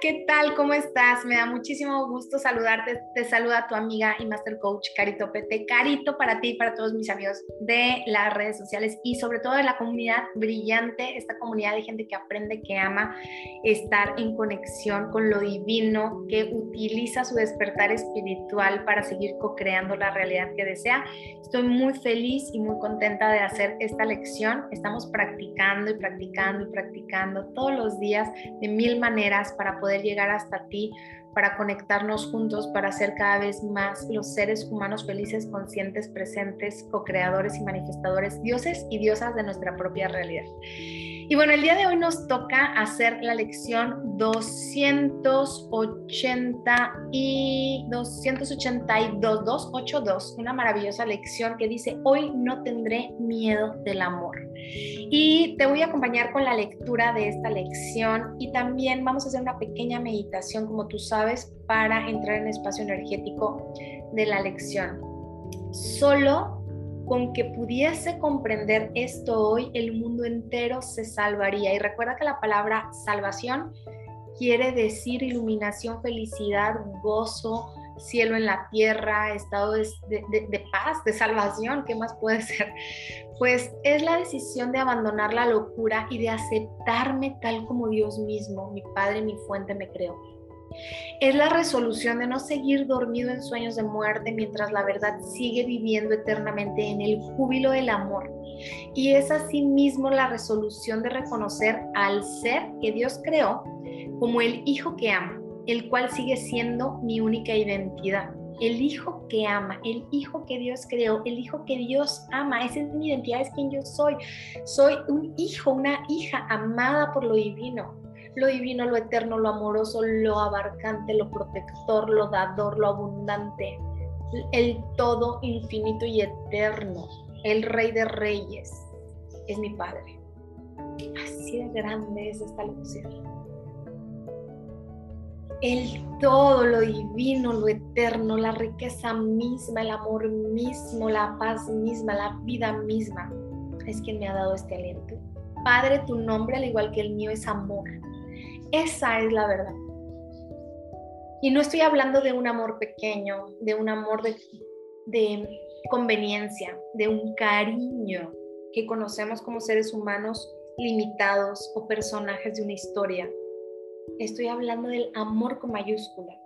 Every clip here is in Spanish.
¿qué tal? ¿Cómo estás? Me da muchísimo gusto saludarte. Te saluda tu amiga y Master Coach Carito Pete. Carito para ti y para todos mis amigos de las redes sociales y sobre todo de la comunidad brillante, esta comunidad de gente que aprende, que ama estar en conexión con lo divino, que utiliza su despertar espiritual para seguir co-creando la realidad que desea. Estoy muy feliz y muy contenta de hacer esta lección. Estamos practicando y practicando y practicando todos los días de mil maneras para poder llegar hasta ti, para conectarnos juntos, para ser cada vez más los seres humanos felices, conscientes, presentes, co-creadores y manifestadores, dioses y diosas de nuestra propia realidad. Y bueno, el día de hoy nos toca hacer la lección 280 y 282, 282, una maravillosa lección que dice, hoy no tendré miedo del amor. Y te voy a acompañar con la lectura de esta lección y también vamos a hacer una pequeña meditación, como tú sabes, para entrar en espacio energético de la lección. Solo con que pudiese comprender esto hoy, el mundo entero se salvaría. Y recuerda que la palabra salvación quiere decir iluminación, felicidad, gozo, cielo en la tierra, estado de, paz, de salvación, ¿qué más puede ser? Pues es la decisión de abandonar la locura y de aceptarme tal como Dios mismo, mi Padre, mi fuente, me creó. Es la resolución de no seguir dormido en sueños de muerte mientras la verdad sigue viviendo eternamente en el júbilo del amor. Y es asimismo la resolución de reconocer al ser que Dios creó como el Hijo que ama, el cual sigue siendo mi única identidad. El hijo que ama, el hijo que Dios creó, el hijo que Dios ama, esa es mi identidad, es quien yo soy. Soy un hijo, una hija amada por lo divino lo divino, lo eterno, lo amoroso, lo abarcante, lo protector, lo dador, lo abundante, el todo infinito y eterno, el rey de reyes, es mi Padre. Así de grande es esta lección. El todo, lo divino, lo eterno, la riqueza misma, el amor mismo, la paz misma, la vida misma, es quien me ha dado este aliento. Padre, tu nombre, al igual que el mío, es amor. Esa es la verdad. Y no estoy hablando de un amor pequeño, de un amor de, conveniencia, de un cariño que conocemos como seres humanos limitados o personajes de una historia. Estoy hablando del amor con mayúscula.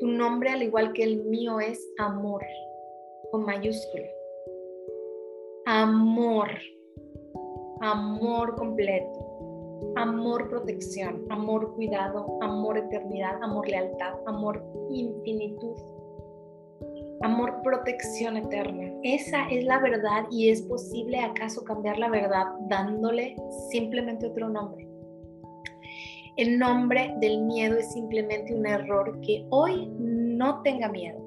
Tu nombre, al igual que el mío, es amor con mayúscula. Amor. Amor completo amor protección, amor cuidado, amor eternidad, amor lealtad, amor infinitud, amor protección eterna. Esa es la verdad y es posible acaso cambiar la verdad dándole simplemente otro nombre. El nombre del miedo es simplemente un error que hoy no tenga miedo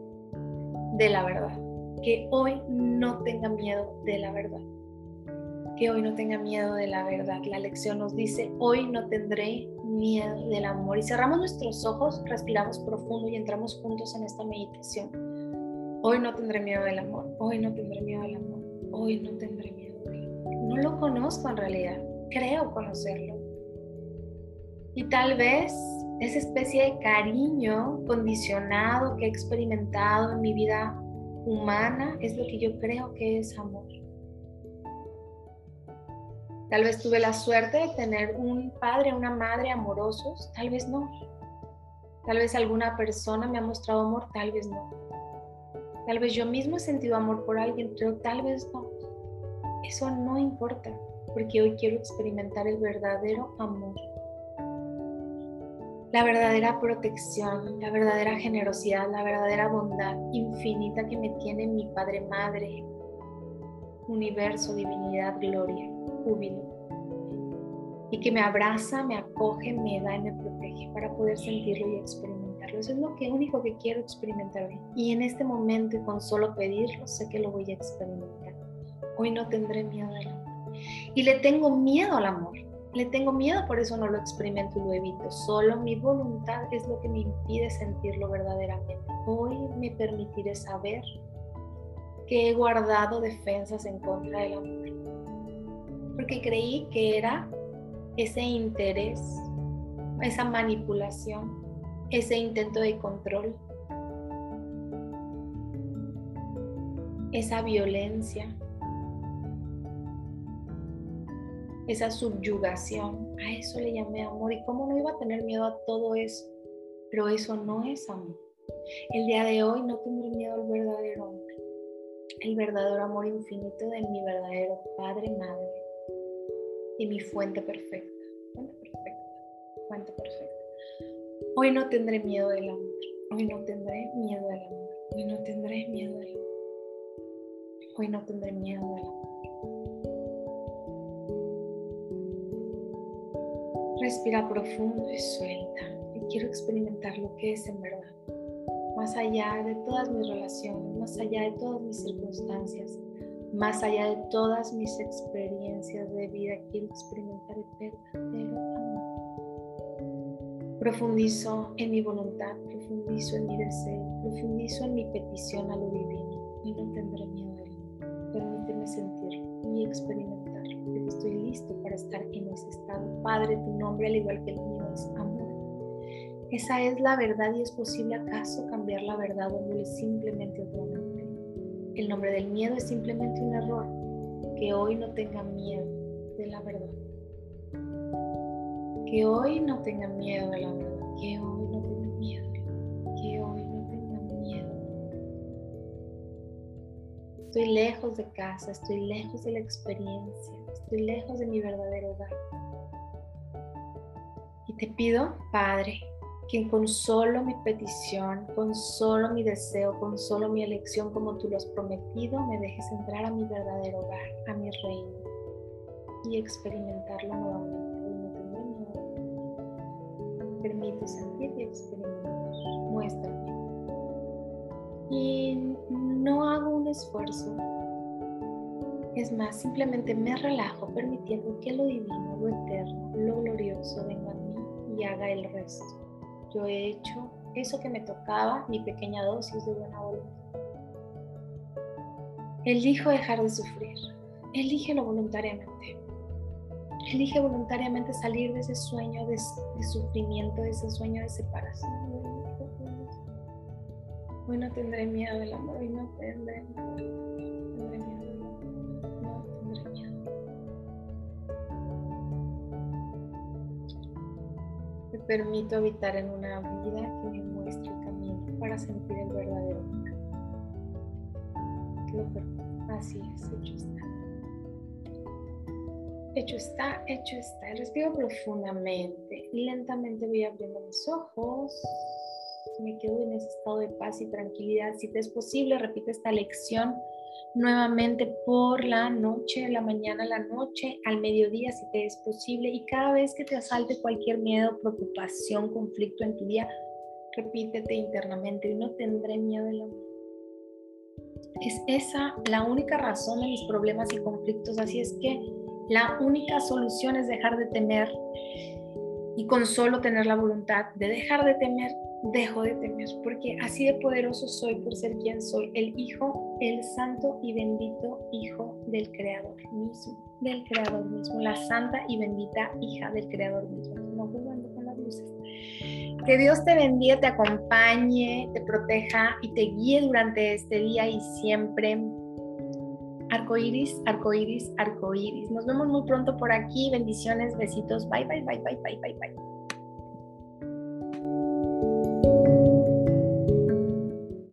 de la verdad, que hoy no tenga miedo de la verdad que hoy no tenga miedo de la verdad. La lección nos dice, hoy no tendré miedo del amor. Y cerramos nuestros ojos, respiramos profundo y entramos juntos en esta meditación. Hoy no tendré miedo del amor, hoy no tendré miedo del amor, hoy no tendré miedo del amor. No lo conozco en realidad, creo conocerlo. Y tal vez esa especie de cariño condicionado que he experimentado en mi vida humana es lo que yo creo que es amor. Tal vez tuve la suerte de tener un padre, una madre amorosos, tal vez no. Tal vez alguna persona me ha mostrado amor, tal vez no. Tal vez yo mismo he sentido amor por alguien, pero tal vez no. Eso no importa, porque hoy quiero experimentar el verdadero amor. La verdadera protección, la verdadera generosidad, la verdadera bondad infinita que me tiene mi Padre Madre, universo, divinidad, gloria júbilo y que me abraza, me acoge, me da y me protege para poder sentirlo y experimentarlo. Eso es lo único que quiero experimentar hoy. Y en este momento y con solo pedirlo, sé que lo voy a experimentar. Hoy no tendré miedo al amor. Y le tengo miedo al amor. Le tengo miedo, por eso no lo experimento y lo evito. Solo mi voluntad es lo que me impide sentirlo verdaderamente. Hoy me permitiré saber que he guardado defensas en contra del amor porque creí que era ese interés esa manipulación, ese intento de control, esa violencia, esa subyugación. A eso le llamé amor. ¿Y cómo no iba a tener miedo a todo eso? Pero eso no es amor. El día de hoy no tendré miedo al verdadero amor, el verdadero amor infinito de mi verdadero Padre, Madre y mi fuente perfecta. Fuente perfecta, fuente perfecta. Hoy no tendré miedo del amor. Hoy no tendré miedo del amor. Hoy no tendré miedo del amor. Hoy no tendré miedo del amor. Respira profundo y suelta. Y quiero experimentar lo que es en verdad. Más allá de todas mis relaciones, más allá de todas mis circunstancias, más allá de todas mis experiencias de vida, quiero experimentar el verdadero amor. Profundizo en mi voluntad, profundizo en mi deseo, profundizo en mi petición a lo divino y no tendré miedo de él. Permíteme sentir y experimentar estoy listo para estar en. Padre, tu nombre, al igual que el mío, es amor. Esa es la verdad y es posible acaso cambiar la verdad dándole simplemente otro nombre. El nombre del miedo es simplemente un error. Que hoy no tenga miedo de la verdad. Que hoy no tenga miedo de la verdad. Que hoy no tenga miedo. Que hoy no tenga miedo. Estoy lejos de casa, estoy lejos de la experiencia estoy lejos de mi verdadero hogar. Te pido, Padre, que con solo mi petición, con solo mi deseo, con solo mi elección, como tú lo has prometido, me dejes entrar a mi verdadero hogar, a mi reino, y experimentarlo nuevamente. Y sentir y experimentar. Muéstrame. Y no hago un esfuerzo es más, simplemente me relajo permitiendo que lo divino, lo eterno, lo glorioso venga haga el resto. Yo he hecho eso que me tocaba, mi pequeña dosis de buena voluntad. Elijo dejar de sufrir. Elígelo voluntariamente. Elige voluntariamente salir de ese sueño de, de sufrimiento, de ese sueño de separación. Hoy no tendré miedo del amor, hoy no tendré miedo. Permito habitar en una vida que me muestre el camino para sentir el verdadero. Así es, hecho está. Hecho está, hecho está. Respiro profundamente y lentamente voy abriendo mis ojos. Me quedo en ese estado de paz y tranquilidad. Si te es posible, repite esta lección nuevamente por la noche, la mañana, la noche, al mediodía si te es posible y cada vez que te asalte cualquier miedo, preocupación, conflicto en tu día, repítete internamente, y no tendré miedo del amor. Es esa la única razón de mis problemas y conflictos, así es que la única solución es dejar de temer y con solo tener la voluntad de dejar de temer, dejo de temer, porque así de poderoso soy por ser quien soy, el Hijo, el Santo y bendito Hijo del Creador mismo, del Creador mismo, la Santa y bendita hija del Creador mismo. No jugando con las luces. Que Dios te bendiga, te acompañe, te proteja y te guíe durante este día y siempre. Arcoiris, arcoiris, arcoiris. Nos vemos muy pronto por aquí. Bendiciones, besitos. Bye, bye, bye, bye, bye, bye, bye.